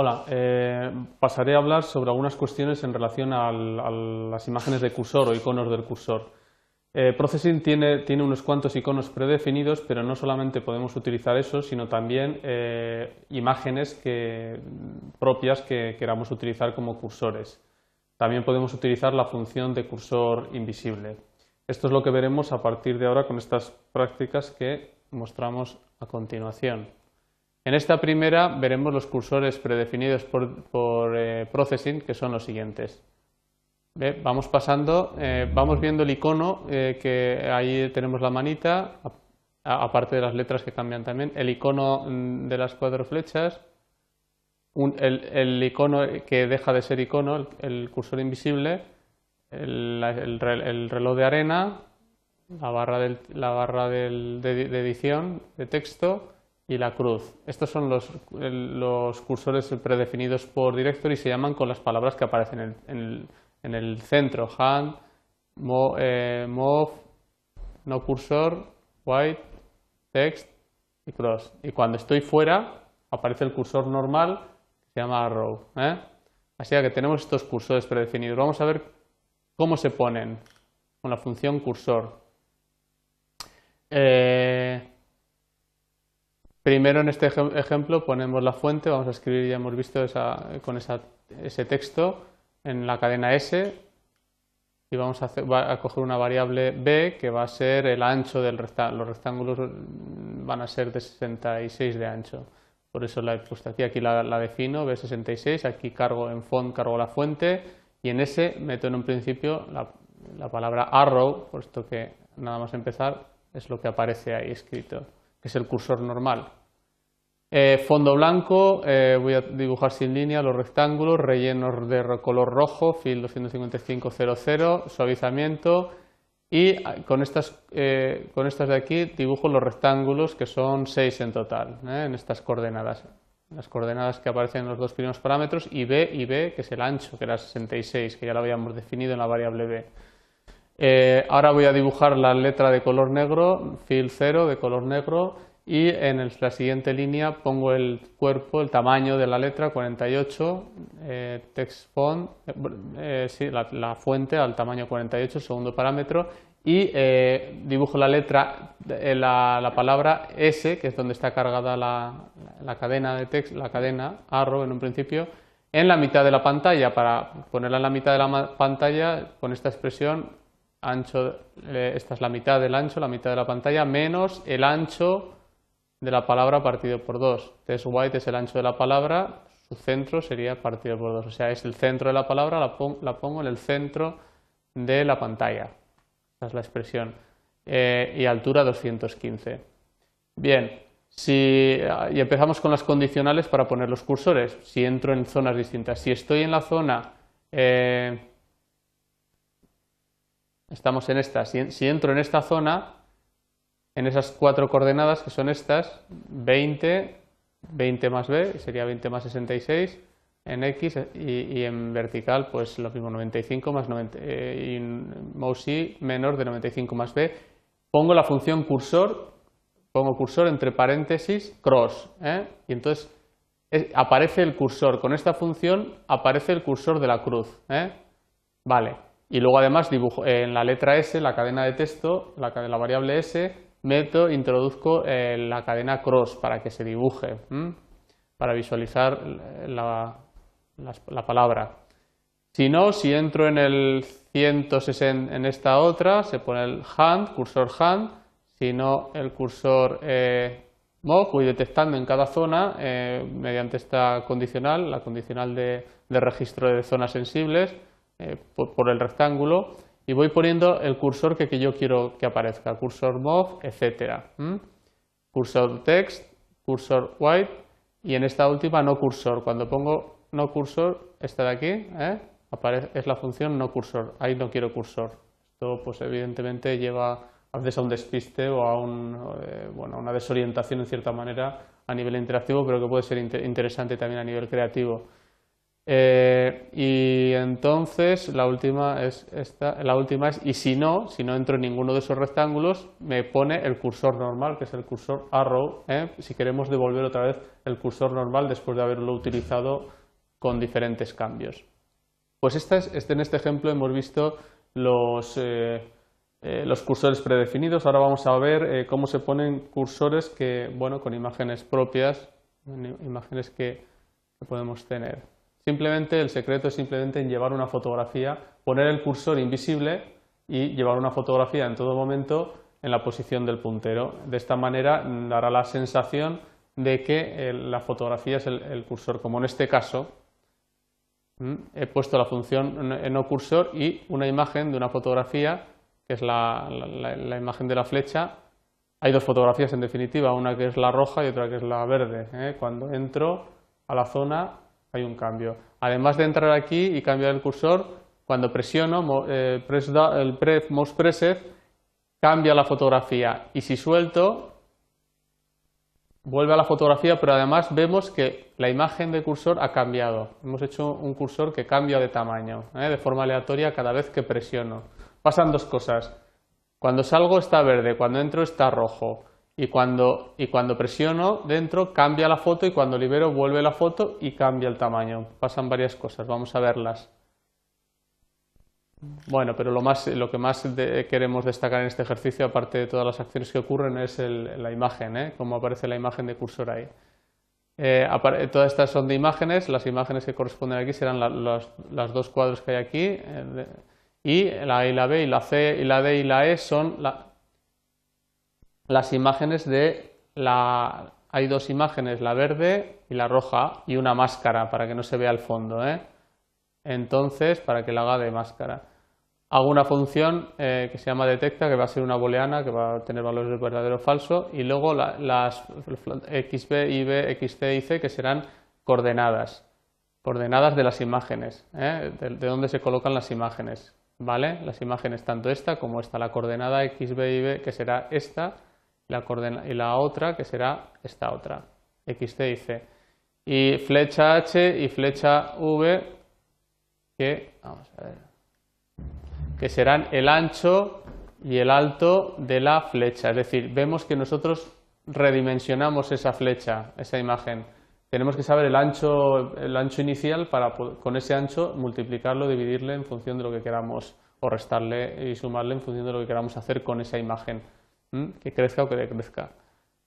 Hola, eh, pasaré a hablar sobre algunas cuestiones en relación a las imágenes de cursor o iconos del cursor. Eh, Processing tiene, unos cuantos iconos predefinidos, pero no solamente podemos utilizar eso, sino también eh, imágenes propias que queramos utilizar como cursores. También podemos utilizar la función de cursor invisible. Esto es lo que veremos a partir de ahora con estas prácticas que mostramos a continuación. En esta primera veremos los cursores predefinidos por, por, eh, Processing, que son los siguientes. Ve, Vamos pasando, eh, vamos viendo el icono, eh, que ahí tenemos la manita, aparte de las letras que cambian también, el icono mm, de las cuatro flechas, el, icono que deja de ser icono, el, cursor invisible, el, reloj de arena, la barra, de edición de texto y la cruz. Estos son los, los cursores predefinidos por Directory y se llaman con las palabras que aparecen en el, en el- en el centro. Hand, mo- eh, move, no cursor, white, text y cross. Y cuando estoy fuera aparece el cursor normal que se llama arrow. ¿eh? Así que tenemos estos cursores predefinidos. Vamos a ver cómo se ponen con la función cursor. Eh, primero en este ejem- ejemplo ponemos la fuente, vamos a escribir, ya hemos visto esa- con esa- ese texto en la cadena S y vamos a, coger una variable b que va a ser el ancho del rectángulo. Los rectángulos van a ser de 66 de ancho. Por eso la he puesto aquí, aquí la, la defino, b66, aquí cargo en font, cargo la fuente y en S meto en un principio la, la palabra arrow, puesto que nada más empezar es lo que aparece ahí escrito, que es el cursor normal. Eh, fondo blanco, eh, voy a dibujar sin línea los rectángulos, rellenos de color rojo, fill 25500, suavizamiento y ah, con estas, eh, con estas de aquí dibujo los rectángulos que son 6 en total, en estas coordenadas. Las coordenadas que aparecen en los dos primeros parámetros y B y B, que es el ancho, que era 66, que ya lo habíamos definido en la variable B. Eh, ahora voy a dibujar la letra de color negro, fill 0 de color negro y en la siguiente línea pongo el cuerpo, el tamaño de la letra 48, eh, text font, eh, sí, la, fuente al tamaño 48, el segundo parámetro y eh, dibujo la letra, la, la palabra S, que es donde está cargada la, la cadena de text, la cadena arrow en un principio, en la mitad de la pantalla. Para ponerla en la mitad de la pantalla, con esta expresión, ancho, eh, esta es la mitad del ancho, la mitad de la pantalla, menos el ancho de la palabra partido por 2. Test white es el ancho de la palabra, su centro sería partido por 2. O sea, es el centro de la palabra, la, pon- la pongo en el centro de la pantalla. Esa es la expresión. Eh, y altura 215. Bien, si, y empezamos con las condicionales para poner los cursores. Si entro en zonas distintas. Si estoy en la zona, eh, estamos en esta, si, entro en esta zona, en esas cuatro coordenadas que son estas, 20, 20 más b, sería 20 más 66 en x y, en vertical pues lo mismo 95 más 90 eh, y en mouse y menor de 95 más b. Pongo la función cursor, pongo cursor entre paréntesis cross ¿eh? y entonces aparece el cursor. Con esta función aparece el cursor de la cruz. ¿eh? Vale. Y luego además dibujo eh, en la letra S, la cadena de texto, la, la variable S, meto, introduzco eh, la cadena cross para que se dibuje, para visualizar la, palabra. Si no, si entro en el 160, en esta otra, se pone el hand, cursor hand, si no el cursor eh, mock, voy detectando en cada zona eh, mediante esta condicional, la condicional de, de registro de zonas sensibles, eh, por, por el rectángulo, y voy poniendo el cursor que, que yo quiero que aparezca, cursor move, etcétera. Cursor text, cursor white, y en esta última no cursor. Cuando pongo no cursor, esta de aquí, ¿eh? Aparece- es la función no cursor. Ahí no quiero cursor. Esto, pues evidentemente lleva a veces a un despiste o a, un, eh, bueno, una desorientación en cierta manera a nivel interactivo, pero que puede ser inte- interesante también a nivel creativo. Eh, y entonces la última es esta, la última es y si no, si no entro en ninguno de esos rectángulos, me pone el cursor normal, que es el cursor arrow, ¿eh? si queremos devolver otra vez el cursor normal después de haberlo utilizado con diferentes cambios. Pues esta es, este, en este ejemplo hemos visto los, eh, los cursores predefinidos. Ahora vamos a ver cómo se ponen cursores que, bueno, con imágenes propias, imágenes que podemos tener. Simplemente el secreto es simplemente en llevar una fotografía, poner el cursor invisible y llevar una fotografía en todo momento en la posición del puntero. De esta manera dará la sensación de que la fotografía es el, cursor, como en este caso. He puesto la función no cursor y una imagen de una fotografía, que es la, imagen de la flecha. Hay dos fotografías en definitiva, una que es la roja y otra que es la verde. ¿eh? Cuando entro a la zona hay un cambio. Además de entrar aquí y cambiar el cursor, cuando presiono eh, el press mouse preset, cambia la fotografía. Y si suelto, vuelve a la fotografía, pero además vemos que la imagen de cursor ha cambiado. Hemos hecho un cursor que cambia de tamaño, ¿eh? de forma aleatoria cada vez que presiono. Pasan dos cosas. Cuando salgo está verde, cuando entro está rojo y cuando, y cuando presiono dentro cambia la foto y cuando libero vuelve la foto y cambia el tamaño. Pasan varias cosas, vamos a verlas. Bueno, pero lo, más, lo que más queremos destacar en este ejercicio, aparte de todas las acciones que ocurren, es la imagen, ¿eh? cómo aparece la imagen de cursor ahí. Eh, todas estas son de imágenes, las imágenes que corresponden aquí serán los, dos cuadros que hay aquí, eh, y la A y la B, y la C y la D y la E son la, las imágenes de la... Hay dos imágenes, la verde y la roja, y una máscara para que no se vea el fondo. ¿eh? Entonces, para que la haga de máscara. Hago una función eh, que se llama detecta, que va a ser una booleana, que va a tener valores de verdadero o falso, y luego las xb, yb, xc y c, que serán coordenadas, coordenadas de las imágenes, ¿eh? de, de dónde se colocan las imágenes. ¿Vale? Las imágenes, tanto esta como esta, la coordenada xb y b, que será esta, y la otra que será esta otra, x, y c. Y flecha h y flecha v que, vamos a ver, que serán el ancho y el alto de la flecha. Es decir, vemos que nosotros redimensionamos esa flecha, esa imagen. Tenemos que saber el ancho, el ancho inicial para con ese ancho multiplicarlo, dividirle en función de lo que queramos o restarle y sumarle en función de lo que queramos hacer con esa imagen que crezca o que decrezca.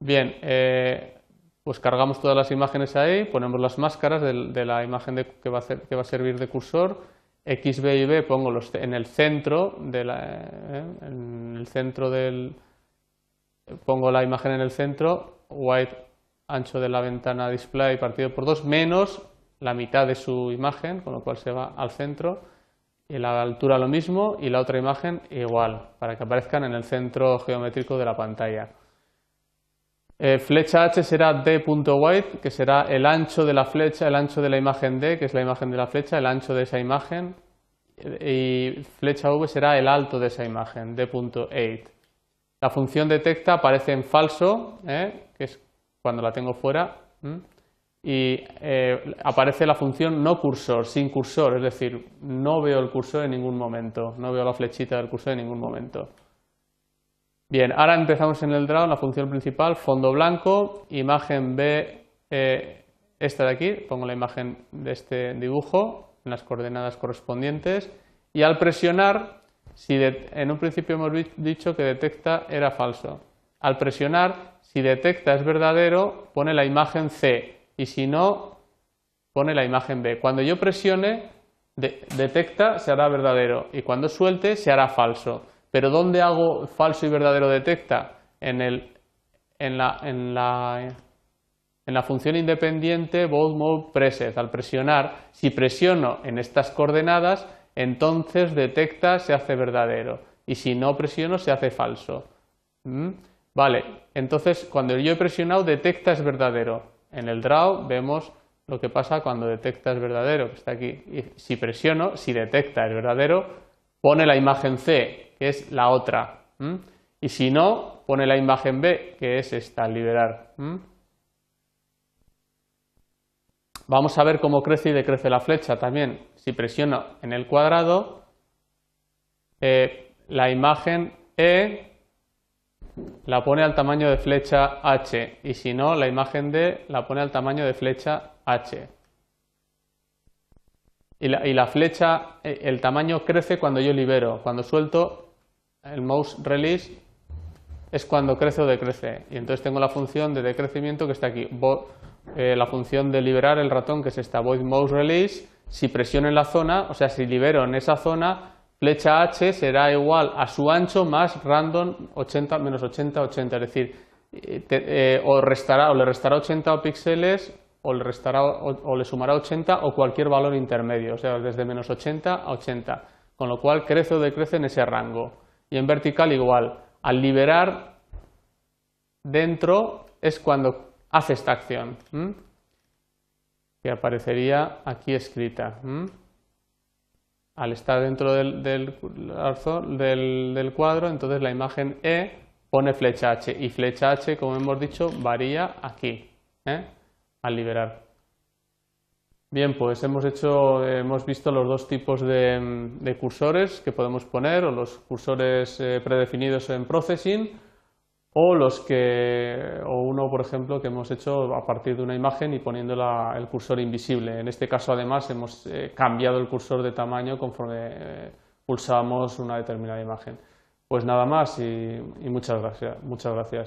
Bien, eh, pues cargamos todas las imágenes ahí, ponemos las máscaras de, la imagen que, va a servir de cursor, X, B y B pongo los en el centro, de la, eh, en el centro del, pongo la imagen en el centro, white ancho de la ventana display partido por 2 menos la mitad de su imagen, con lo cual se va al centro y la altura lo mismo y la otra imagen igual, para que aparezcan en el centro geométrico de la pantalla. Eh, flecha H será d.white, que será el ancho de la flecha, el ancho de la imagen D, que es la imagen de la flecha, el ancho de esa imagen, y flecha V será el alto de esa imagen, d.8. La función detecta aparece en falso, ¿eh? que es cuando la tengo fuera, y eh, aparece la función no cursor, sin cursor, es decir, no veo el cursor en ningún momento, no veo la flechita del cursor en ningún momento. Bien, ahora empezamos en el draw, la función principal, fondo blanco, imagen B, eh, esta de aquí, pongo la imagen de este dibujo en las coordenadas correspondientes y al presionar, si en un principio hemos dicho que detecta era falso, al presionar, si detecta es verdadero, pone la imagen C, y si no, pone la imagen B. Cuando yo presione, detecta, se hará verdadero y cuando suelte, se hará falso. Pero ¿dónde hago falso y verdadero detecta? En, la, función independiente both mode. Al presionar, si presiono en estas coordenadas, entonces detecta, se hace verdadero. Y si no presiono, se hace falso. ¿Mm? Vale, entonces cuando yo he presionado, detecta es verdadero. En el draw vemos lo que pasa cuando detecta es verdadero, que está aquí. Si presiono, si detecta es verdadero, pone la imagen C, que es la otra. Y si no, pone la imagen B, que es esta, liberar. Vamos a ver cómo crece y decrece la flecha también. Si presiono en el cuadrado, eh, la imagen E la pone al tamaño de flecha H y si no, la imagen D la pone al tamaño de flecha H. Y la, y la flecha, eh, el tamaño crece cuando yo libero. Cuando suelto el mouse release es cuando crece o decrece. Y entonces tengo la función de decrecimiento que está aquí. Eh, la función de liberar el ratón que es esta void mouse release. Si presiono en la zona, o sea, si libero en esa zona, flecha h será igual a su ancho más random 80 menos 80, 80. Es decir, eh, eh, o, restará, o le restará 80 píxeles o le, restará, o, le sumará 80 o cualquier valor intermedio, o sea, desde menos 80 a 80. Con lo cual crece o decrece en ese rango. Y en vertical igual. Al liberar dentro es cuando hace esta acción, que aparecería aquí escrita al estar dentro del, del, del, cuadro, entonces la imagen E pone flecha H y flecha H, como hemos dicho, varía aquí, ¿eh? al liberar. Bien, pues hemos, hecho, hemos visto los dos tipos de, cursores que podemos poner, o los cursores eh, predefinidos en Processing, o los que o uno por ejemplo que hemos hecho a partir de una imagen y poniendo el cursor invisible. En este caso además hemos eh, cambiado el cursor de tamaño conforme eh, pulsamos una determinada imagen. Pues nada más y, y muchas gracias muchas gracias